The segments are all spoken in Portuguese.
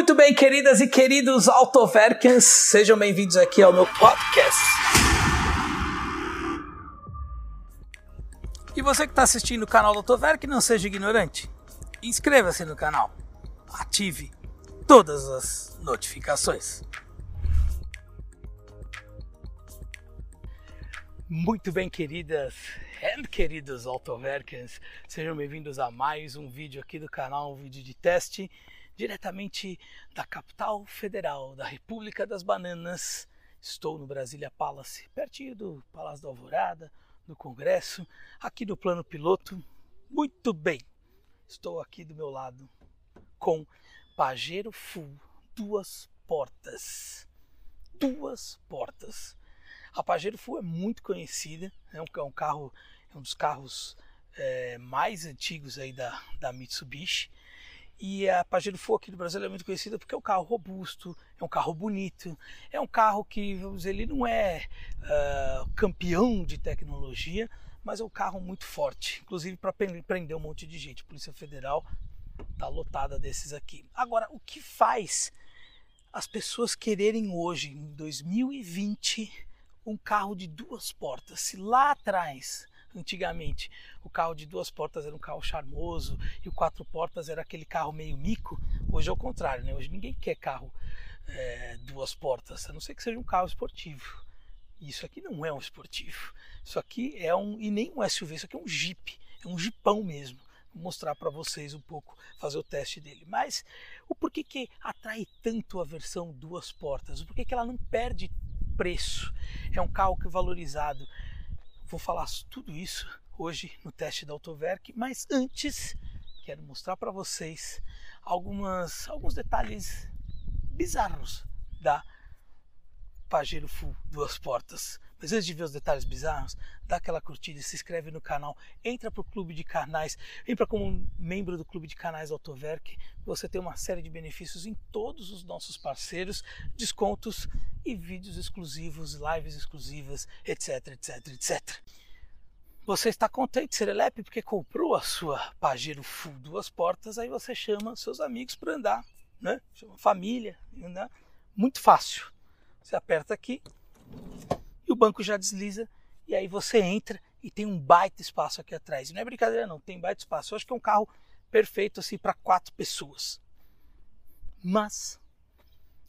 Muito bem, queridas e queridos Autoverkens, sejam bem-vindos aqui ao meu podcast. E você que está assistindo o canal do Autoverk, não seja ignorante. Inscreva-se no canal. Ative todas as notificações. Muito bem, queridas e queridos Autoverkens, sejam bem-vindos a mais um vídeo aqui do canal, um vídeo de teste diretamente da capital federal da República das Bananas. Estou no Brasília Palace, pertinho do Palácio da Alvorada, do Congresso, aqui do plano piloto. Muito bem, estou aqui do meu lado com Pajero Full, duas portas. Duas portas. A Pajero Full é muito conhecida, é um, é um carro, é um dos carros é, mais antigos aí da, da Mitsubishi. E a Pajero Full aqui do Brasil é muito conhecida porque é um carro robusto, é um carro bonito, é um carro que, vamos dizer, ele não é uh, campeão de tecnologia, mas é um carro muito forte, inclusive para prender um monte de gente. A Polícia Federal está lotada desses aqui. Agora, o que faz as pessoas quererem hoje, em 2020, um carro de duas portas? Se lá atrás Antigamente, o carro de duas portas era um carro charmoso e o quatro portas era aquele carro meio mico. Hoje é o contrário, né? Hoje ninguém quer carro é, duas portas, a não ser que seja um carro esportivo. Isso aqui não é um esportivo. Isso aqui é um e nem um SUV, isso aqui é um Jeep, é um Jeepão mesmo. Vou mostrar para vocês um pouco, fazer o teste dele. Mas o porquê que atrai tanto a versão duas portas? O porquê que ela não perde preço? É um carro que é valorizado Vou falar tudo isso hoje no teste da Autoverk, mas antes quero mostrar para vocês algumas, alguns detalhes bizarros da Pajero Full duas portas. Antes de ver os detalhes bizarros, dá aquela curtida, se inscreve no canal, entra para o clube de canais, entra como membro do clube de canais Autoverk. Você tem uma série de benefícios em todos os nossos parceiros, descontos e vídeos exclusivos, lives exclusivas, etc, etc, etc. Você está contente, Serelepe, porque comprou a sua Pajero Full duas portas, aí você chama seus amigos para andar, né? Chama família, andar. Muito fácil. Você aperta aqui, banco já desliza e aí você entra e tem um baita espaço aqui atrás. E não é brincadeira não, tem baita espaço. Eu acho que é um carro perfeito assim para quatro pessoas. Mas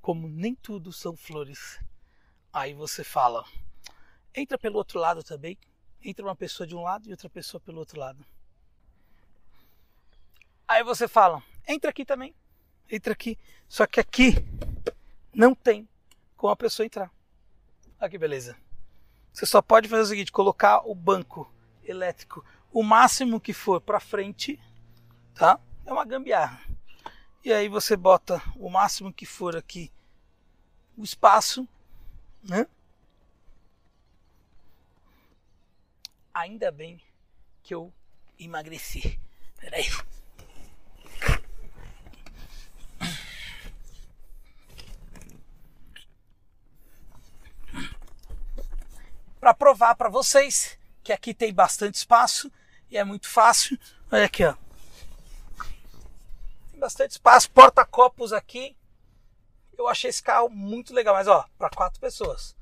como nem tudo são flores, aí você fala, entra pelo outro lado também. Entra uma pessoa de um lado e outra pessoa pelo outro lado. Aí você fala, entra aqui também. Entra aqui. Só que aqui não tem como a pessoa entrar. Olha que beleza. Você só pode fazer o seguinte: colocar o banco elétrico o máximo que for para frente, tá? É uma gambiarra. E aí você bota o máximo que for aqui o espaço, né? Ainda bem que eu emagreci. Peraí. Para provar para vocês que aqui tem bastante espaço e é muito fácil. Olha aqui, ó. Tem bastante espaço, porta-copos aqui. Eu achei esse carro muito legal, mas ó, para quatro pessoas.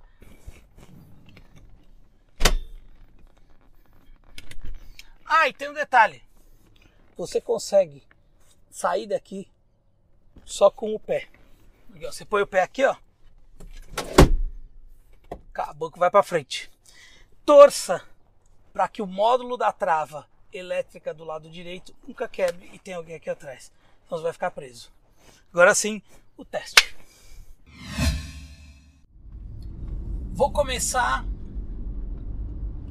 Ah, e tem um detalhe. Você consegue sair daqui só com o pé. Você põe o pé aqui, ó. O banco vai para frente torça para que o módulo da trava elétrica do lado direito nunca quebre e tem alguém aqui atrás. Então você vai ficar preso. Agora sim, o teste. Vou começar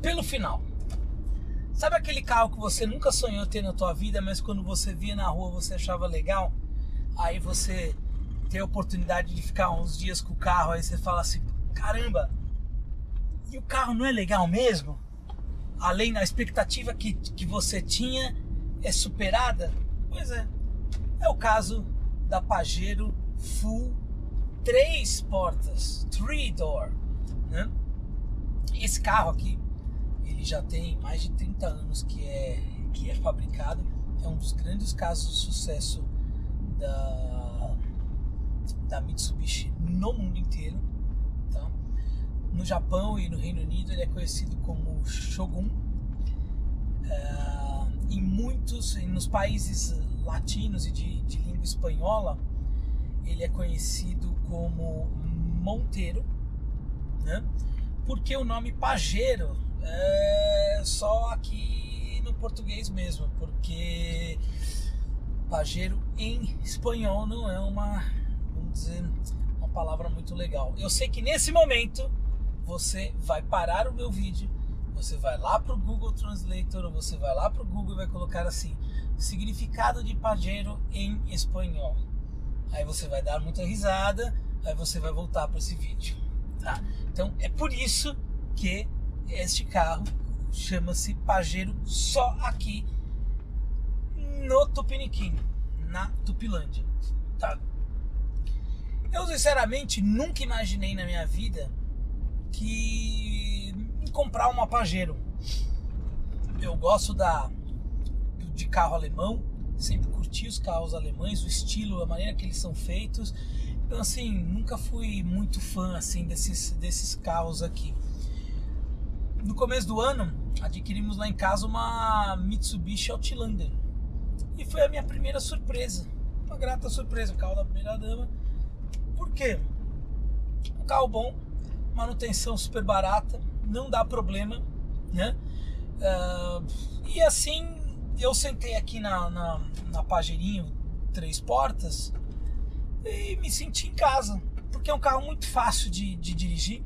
pelo final. Sabe aquele carro que você nunca sonhou ter na tua vida, mas quando você via na rua você achava legal? Aí você tem a oportunidade de ficar uns dias com o carro, aí você fala assim: caramba, e o carro não é legal mesmo? Além da expectativa que, que você tinha é superada? Pois é. É o caso da Pajero Full 3 portas, 3 door. Né? Esse carro aqui, ele já tem mais de 30 anos que é, que é fabricado. É um dos grandes casos de sucesso da, da Mitsubishi no mundo inteiro. No Japão e no Reino Unido ele é conhecido como Shogun. Uh, em muitos, nos países latinos e de, de língua espanhola, ele é conhecido como Monteiro, né? porque o nome Pajero é só aqui no português mesmo, porque Pajero em espanhol não é uma, vamos dizer, uma palavra muito legal. Eu sei que nesse momento você vai parar o meu vídeo, você vai lá para o Google Translator, ou você vai lá para o Google e vai colocar assim, significado de Pajero em espanhol. Aí você vai dar muita risada, aí você vai voltar para esse vídeo, tá? Então é por isso que este carro chama-se Pajero só aqui no Tupiniquim, na Tupilândia, tá? Eu sinceramente nunca imaginei na minha vida que comprar uma Pajero. Eu gosto da de carro alemão, sempre curti os carros alemães, o estilo, a maneira que eles são feitos. Então assim, nunca fui muito fã assim desses desses carros aqui. No começo do ano, adquirimos lá em casa uma Mitsubishi Outlander. E foi a minha primeira surpresa. Uma grata surpresa, o carro da primeira dama. Por quê? Um carro bom, manutenção super barata, não dá problema, né? Uh, e assim, eu sentei aqui na, na, na Pajerinho, três portas, e me senti em casa. Porque é um carro muito fácil de, de dirigir,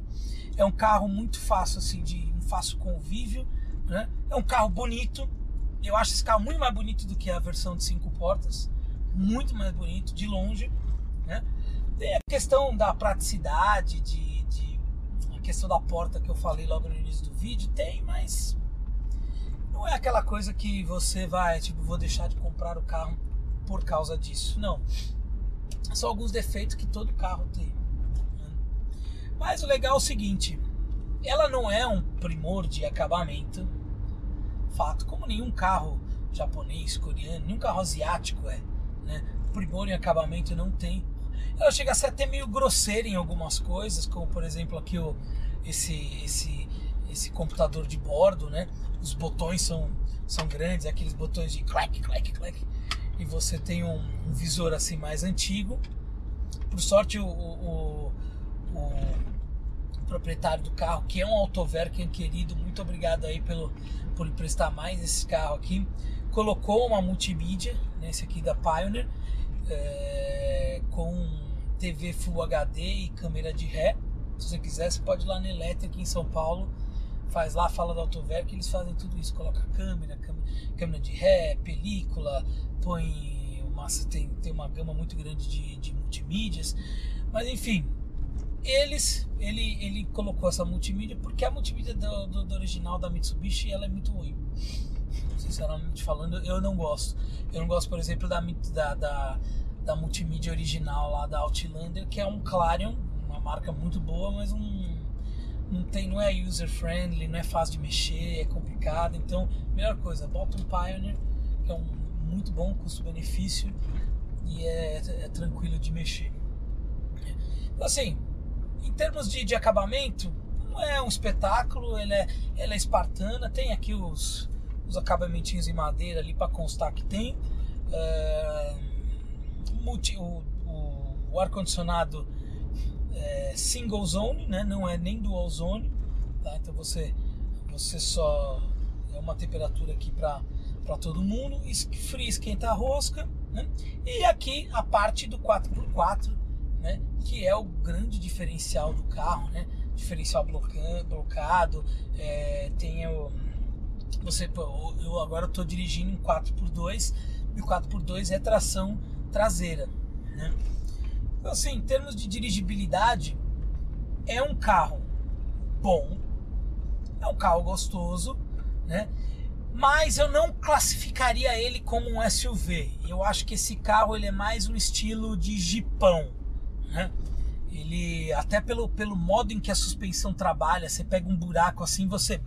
é um carro muito fácil, assim, de um fácil convívio, né? É um carro bonito, eu acho esse carro muito mais bonito do que a versão de cinco portas, muito mais bonito, de longe. Né? Tem a questão da praticidade, de, de, questão da porta que eu falei logo no início do vídeo, tem, mas não é aquela coisa que você vai, tipo, vou deixar de comprar o carro por causa disso. Não. São alguns defeitos que todo carro tem. Né? Mas o legal é o seguinte, ela não é um primor de acabamento, fato, como nenhum carro japonês, coreano, nenhum carro asiático é, né? Primor em acabamento não tem. Ela chega a ser até meio grosseira em algumas coisas, como por exemplo aqui o, esse, esse, esse computador de bordo, né? Os botões são, são grandes, aqueles botões de clack, clack, clack. E você tem um, um visor assim mais antigo. Por sorte, o, o, o proprietário do carro, que é um Autoverken querido, muito obrigado aí pelo, por emprestar mais esse carro aqui. Colocou uma multimídia, né, esse aqui da Pioneer, é, com TV Full HD e câmera de ré. Se você quiser, você pode ir lá na Elétrica em São Paulo, faz lá, fala da Autoverk, eles fazem tudo isso, coloca câmera, câmera, câmera de ré, película, põe uma, tem, tem uma gama muito grande de, de multimídias, mas enfim, eles, ele, ele colocou essa multimídia porque a multimídia do, do, do, original da Mitsubishi ela é muito ruim. Sinceramente falando, eu não gosto. Eu não gosto, por exemplo, da, da, da, da multimídia original lá da Outlander, que é um Clarion, uma marca muito boa, mas um, não, tem, não é user friendly, não é fácil de mexer, é complicado. Então, melhor coisa, bota um Pioneer, que é um muito bom custo-benefício e é, é tranquilo de mexer. Assim, em termos de, de acabamento, não é um espetáculo, ele é, ela é espartana, tem aqui os, os acabamentinhos em madeira ali para constar que tem. É, o, o, o ar-condicionado é single zone, né? não é nem dual zone, tá? então você, você só é uma temperatura aqui para todo mundo, frio esquenta a rosca, né? e aqui a parte do 4x4 né? Que é o grande diferencial do carro, né? Diferencial blocado, é, tem o você eu agora estou dirigindo um 4x2 e o 4x2 é tração traseira, né? Então assim, em termos de dirigibilidade, é um carro bom, é um carro gostoso, né? Mas eu não classificaria ele como um SUV. Eu acho que esse carro ele é mais um estilo de jipão, né? Ele, até pelo, pelo modo em que a suspensão trabalha, você pega um buraco assim, você,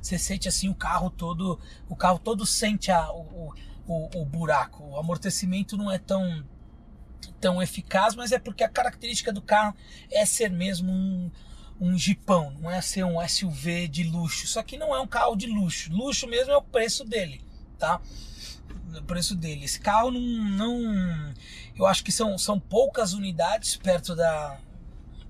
você sente assim o carro todo, o carro todo sente a, o, o, o buraco. O amortecimento não é tão tão eficaz, mas é porque a característica do carro é ser mesmo um, um jipão, não é ser um SUV de luxo. Só que não é um carro de luxo. Luxo mesmo é o preço dele, tá? O preço dele. Esse carro não, não eu acho que são, são poucas unidades perto da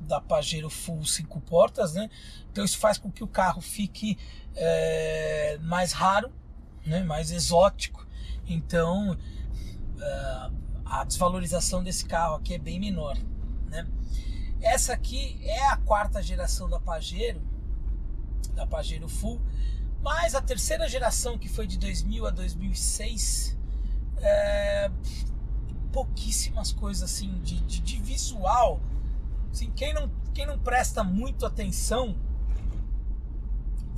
da Pajero Full 5 portas, né? Então isso faz com que o carro fique é, mais raro, né? Mais exótico. Então é, a desvalorização desse carro aqui é bem menor, né? Essa aqui é a quarta geração da Pajero, da Pajero Full, mas a terceira geração que foi de 2000 a 2006, é, pouquíssimas coisas assim de, de, de visual. Assim, quem, não, quem não presta muito atenção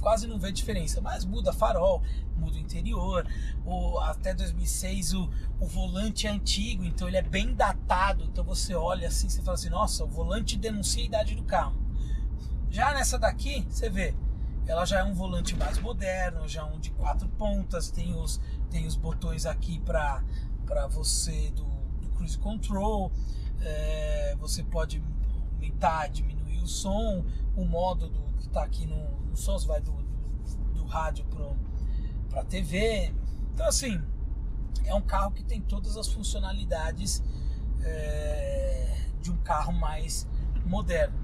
quase não vê diferença, mas muda farol, muda o interior. O, até 2006 o, o volante é antigo, então ele é bem datado. Então você olha assim, você fala assim: nossa, o volante denuncia a idade do carro. Já nessa daqui, você vê, ela já é um volante mais moderno, já é um de quatro pontas, tem os, tem os botões aqui para você do, cruise control. É, você pode aumentar, diminuir o som, o modo do, que está aqui no, no som, você vai do, do, do rádio para a TV. Então, assim, é um carro que tem todas as funcionalidades é, de um carro mais moderno.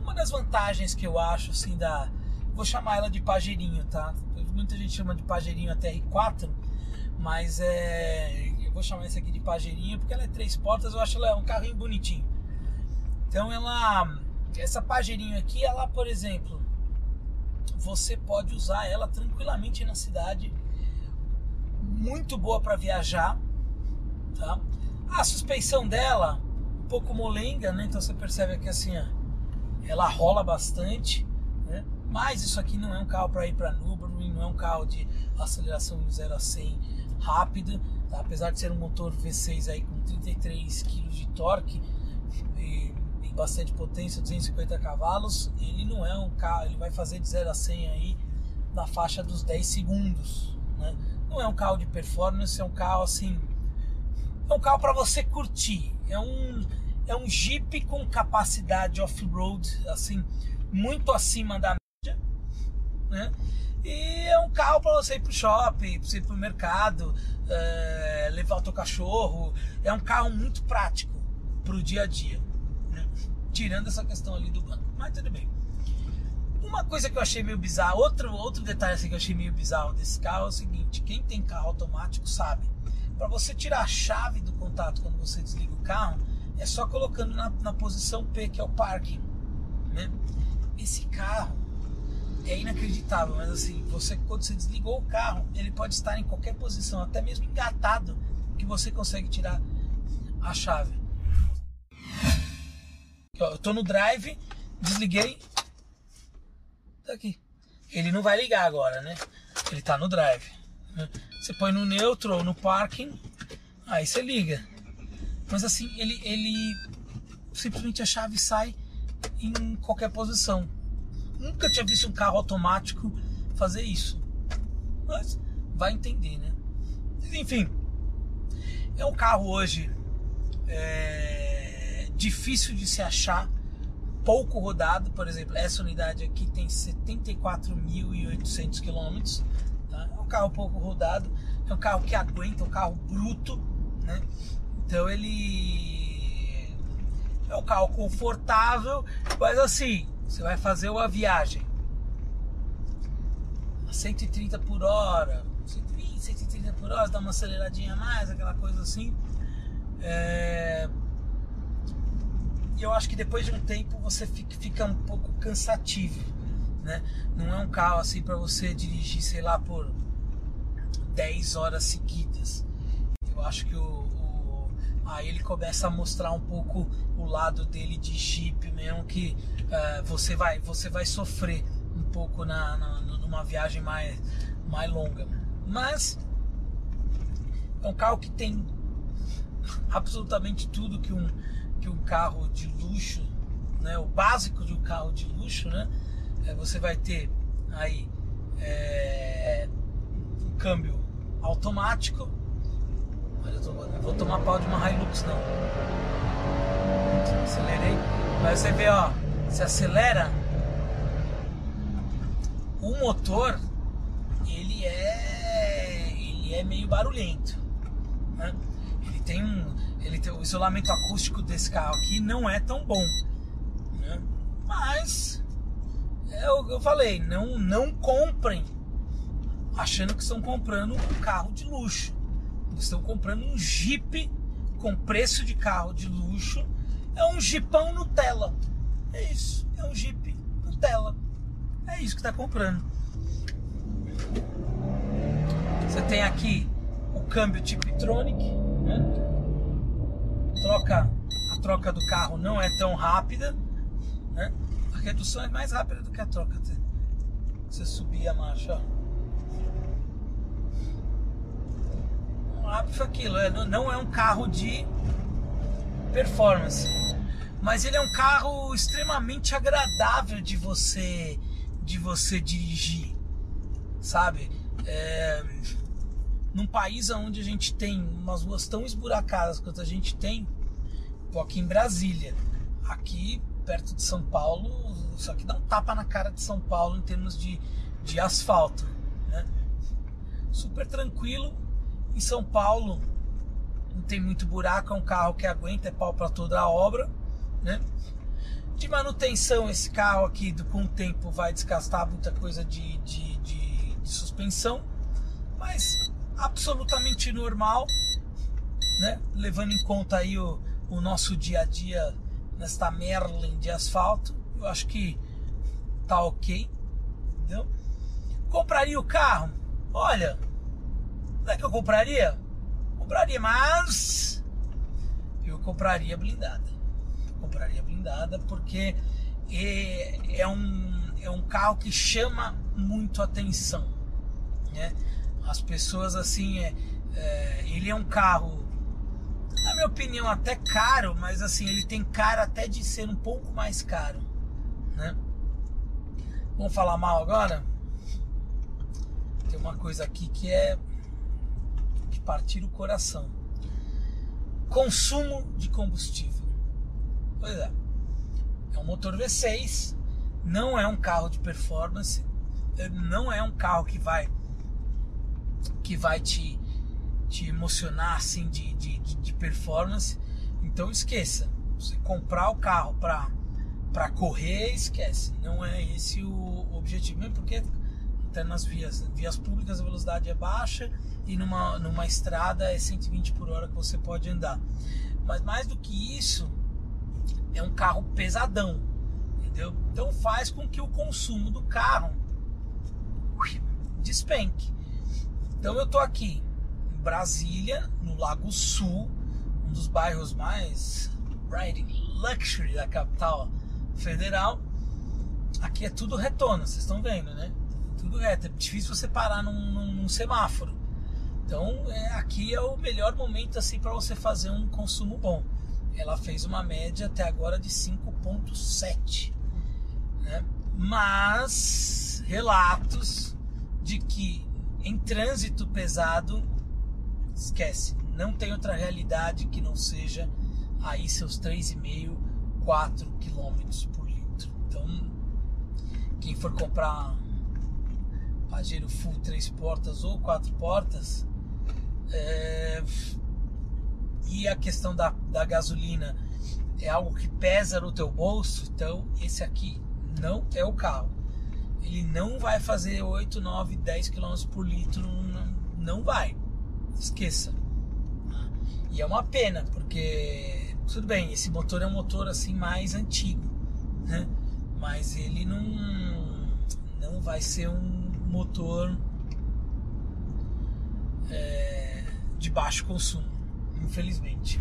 Uma das vantagens que eu acho, assim, da. Vou chamar ela de Pajeirinho, tá? Muita gente chama de Pajeirinho até R4, mas é. Vou chamar esse aqui de Pajeirinho porque ela é três portas, eu acho ela um carrinho bonitinho. Então ela. Essa Pajeirinho aqui, ela, por exemplo, você pode usar ela tranquilamente na cidade. Muito boa para viajar, tá? A suspensão dela, um pouco molenga, né? Então você percebe que assim, ó, ela rola bastante, né? Mas isso aqui não é um carro para ir para Nürburgring, não é um carro de aceleração de 0 a 100 rápida, tá? Apesar de ser um motor V6 aí com 33 kg de torque, e bastante potência, 250 cavalos, ele não é um carro, ele vai fazer de 0 a 100 aí na faixa dos 10 segundos, né? Não é um carro de performance, é um carro assim, é um carro para você curtir, é um é um Jeep com capacidade off-road assim muito acima da média, né? E é um carro para você ir pro shopping, para você ir pro mercado, é, levar o teu cachorro. É um carro muito prático pro dia a dia tirando essa questão ali do banco. Mas tudo bem. Uma coisa que eu achei meio bizarro, outro, outro detalhe assim que eu achei meio bizarro desse carro é o seguinte: quem tem carro automático sabe. Para você tirar a chave do contato quando você desliga o carro, é só colocando na, na posição P, que é o parking. Né? Esse carro é inacreditável, mas assim, você quando você desligou o carro, ele pode estar em qualquer posição, até mesmo engatado, que você consegue tirar a chave. Eu tô no drive, desliguei. Tá aqui. Ele não vai ligar agora, né? Ele tá no drive. Você põe no neutro ou no parking, aí você liga. Mas assim, ele, ele simplesmente a chave sai em qualquer posição. Nunca tinha visto um carro automático fazer isso. Mas vai entender, né? Enfim, é um carro hoje. É difícil de se achar, pouco rodado, por exemplo, essa unidade aqui tem 74.800 km, tá? é um carro pouco rodado, é um carro que aguenta, é um carro bruto, né? então ele é um carro confortável, mas assim, você vai fazer uma viagem a 130 por hora, 120, 130 por hora, dá uma aceleradinha a mais, aquela coisa assim. É, eu acho que depois de um tempo você fica, um pouco cansativo, né? Não é um carro assim para você dirigir, sei lá, por 10 horas seguidas. Eu acho que o, aí ele começa a mostrar um pouco o lado dele de Jeep mesmo que uh, você vai você vai sofrer um pouco na, na, numa viagem mais mais longa. Mas é um carro que tem absolutamente tudo que um que um carro de luxo, né, o básico de um carro de luxo, né, é, você vai ter aí é, um câmbio automático, Olha, eu tô, não vou tomar pau de uma Hilux não. Acelerei. Mas você vê, ó, se acelera, o motor ele é ele é meio barulhento. Né? Ele tem um ele tem, o isolamento acústico desse carro aqui não é tão bom, né? mas é que eu falei, não não comprem achando que estão comprando um carro de luxo. Estão comprando um Jeep com preço de carro de luxo. É um Jeepão Nutella. É isso, é um Jeep Nutella. É isso que está comprando. Você tem aqui o câmbio Tiptronic, né? Troca, a troca do carro não é tão rápida, né? A redução é mais rápida do que a troca. Você subir a marcha, ó. Rápido aquilo, é, não é um carro de performance mas ele é um carro extremamente agradável de você de você dirigir, sabe? É, num país onde a gente tem umas ruas tão esburacadas quanto a gente tem, aqui em Brasília, aqui perto de São Paulo, isso aqui dá um tapa na cara de São Paulo em termos de, de asfalto, né? Super tranquilo. Em São Paulo não tem muito buraco, é um carro que aguenta, é pau para toda a obra né? De manutenção, esse carro aqui, com o tempo, vai desgastar muita coisa de, de, de, de suspensão, mas absolutamente normal, né? Levando em conta aí o, o nosso dia a dia nesta Merlin de asfalto, eu acho que tá ok, entendeu? Compraria o carro? Olha, não é que eu compraria? Compraria, mas eu compraria blindada compraria blindada porque é, é, um, é um carro que chama muito atenção. Né? As pessoas assim, é, é, ele é um carro, na minha opinião, até caro, mas assim, ele tem cara até de ser um pouco mais caro. Né? Vamos falar mal agora? Tem uma coisa aqui que é partir o coração. Consumo de combustível. Pois é. É um motor V6, não é um carro de performance, é, não é um carro que vai que vai te, te emocionar assim de, de, de performance. Então esqueça. Você comprar o carro para para correr, esquece. Não é esse o objetivo, mesmo porque até nas vias, vias públicas a velocidade é baixa e numa, numa estrada é 120 por hora que você pode andar. Mas mais do que isso, é um carro pesadão, entendeu? Então faz com que o consumo do carro despenque. Então eu tô aqui em Brasília, no Lago Sul, um dos bairros mais riding luxury da capital federal. Aqui é tudo retona, vocês estão vendo, né? Tudo reto, é difícil você parar num, num, num semáforo. Então é, aqui é o melhor momento assim para você fazer um consumo bom ela fez uma média até agora de 5,7. Né? Mas relatos de que em trânsito pesado, esquece, não tem outra realidade que não seja aí seus 3,5, 4 km por litro. Então, quem for comprar Pajero Full 3 portas ou 4 portas, é, e a questão da, da gasolina é algo que pesa no teu bolso, então esse aqui não é o carro. Ele não vai fazer 8, 9, 10 km por litro, não, não vai. Esqueça. E é uma pena, porque tudo bem, esse motor é um motor assim mais antigo, né? Mas ele não não vai ser um motor é, de baixo consumo infelizmente.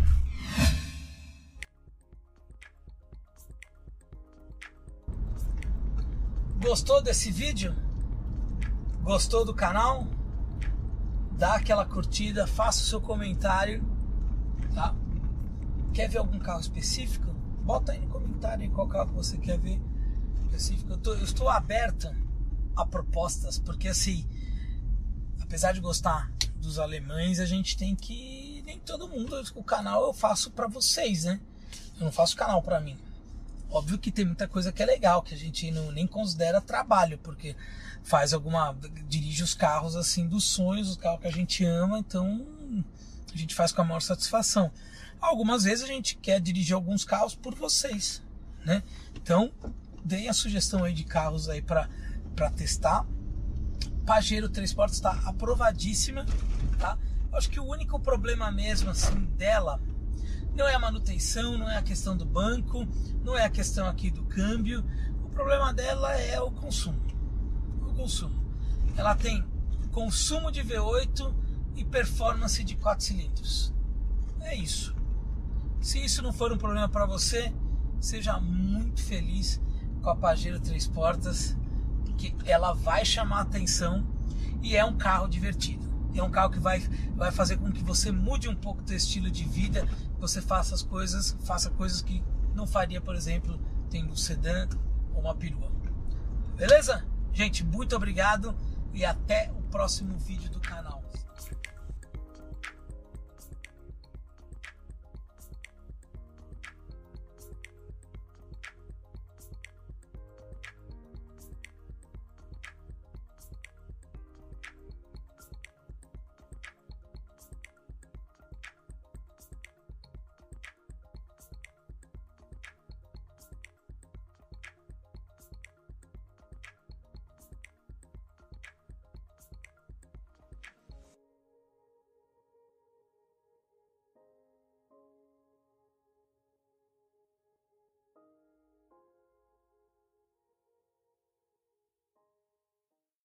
Gostou desse vídeo? Gostou do canal? Dá aquela curtida, faça o seu comentário, tá? Quer ver algum carro específico? Bota aí no comentário qual carro você quer ver específico. Eu, tô, eu estou aberta a propostas, porque assim, apesar de gostar dos alemães, a gente tem que nem todo mundo, o canal eu faço para vocês, né? Eu não faço canal para mim. Óbvio que tem muita coisa que é legal, que a gente não, nem considera trabalho, porque faz alguma. dirige os carros assim dos sonhos, os carros que a gente ama, então a gente faz com a maior satisfação. Algumas vezes a gente quer dirigir alguns carros por vocês, né? Então, deem a sugestão aí de carros aí para testar. Pajero Três Portas está aprovadíssima, tá? Acho que o único problema mesmo assim dela não é a manutenção, não é a questão do banco, não é a questão aqui do câmbio. O problema dela é o consumo. O consumo. Ela tem consumo de V8 e performance de 4 cilindros. É isso. Se isso não for um problema para você, seja muito feliz com a Pajero Três Portas, porque ela vai chamar atenção e é um carro divertido. É um carro que vai, vai fazer com que você mude um pouco o seu estilo de vida, você faça as coisas, faça coisas que não faria, por exemplo, tendo um sedã ou uma perua. Beleza? Gente, muito obrigado e até o próximo vídeo do canal.